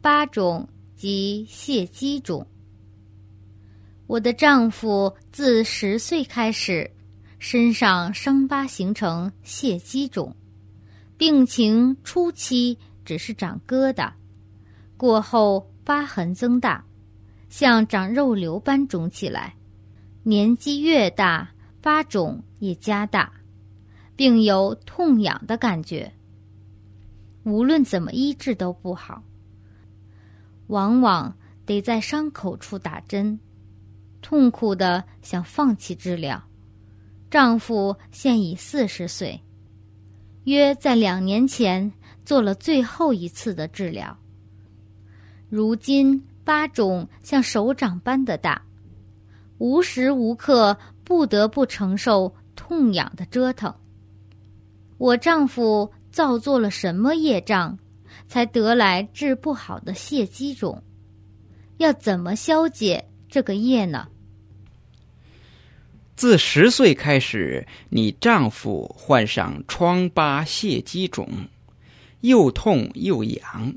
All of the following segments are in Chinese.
八种及泄肌种。我的丈夫自十岁开始，身上伤疤形成泄肌肿，病情初期只是长疙瘩，过后疤痕增大，像长肉瘤般肿起来。年纪越大，疤肿也加大，并有痛痒的感觉。无论怎么医治都不好，往往得在伤口处打针，痛苦的想放弃治疗。丈夫现已四十岁，约在两年前做了最后一次的治疗。如今八肿像手掌般的大。无时无刻不得不承受痛痒的折腾。我丈夫造作了什么业障，才得来治不好的泄积肿？要怎么消解这个业呢？自十岁开始，你丈夫患上疮疤泄积肿，又痛又痒，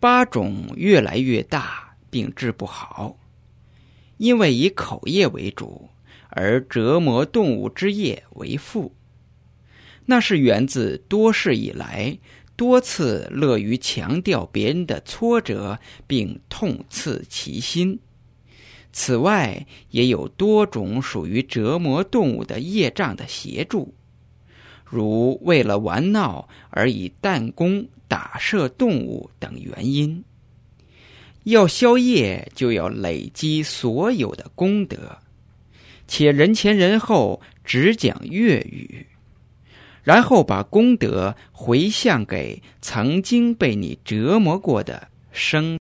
疤肿越来越大，并治不好。因为以口业为主，而折磨动物之业为副，那是源自多世以来多次乐于强调别人的挫折，并痛刺其心。此外，也有多种属于折磨动物的业障的协助，如为了玩闹而以弹弓打射动物等原因。要消业，就要累积所有的功德，且人前人后只讲粤语，然后把功德回向给曾经被你折磨过的生。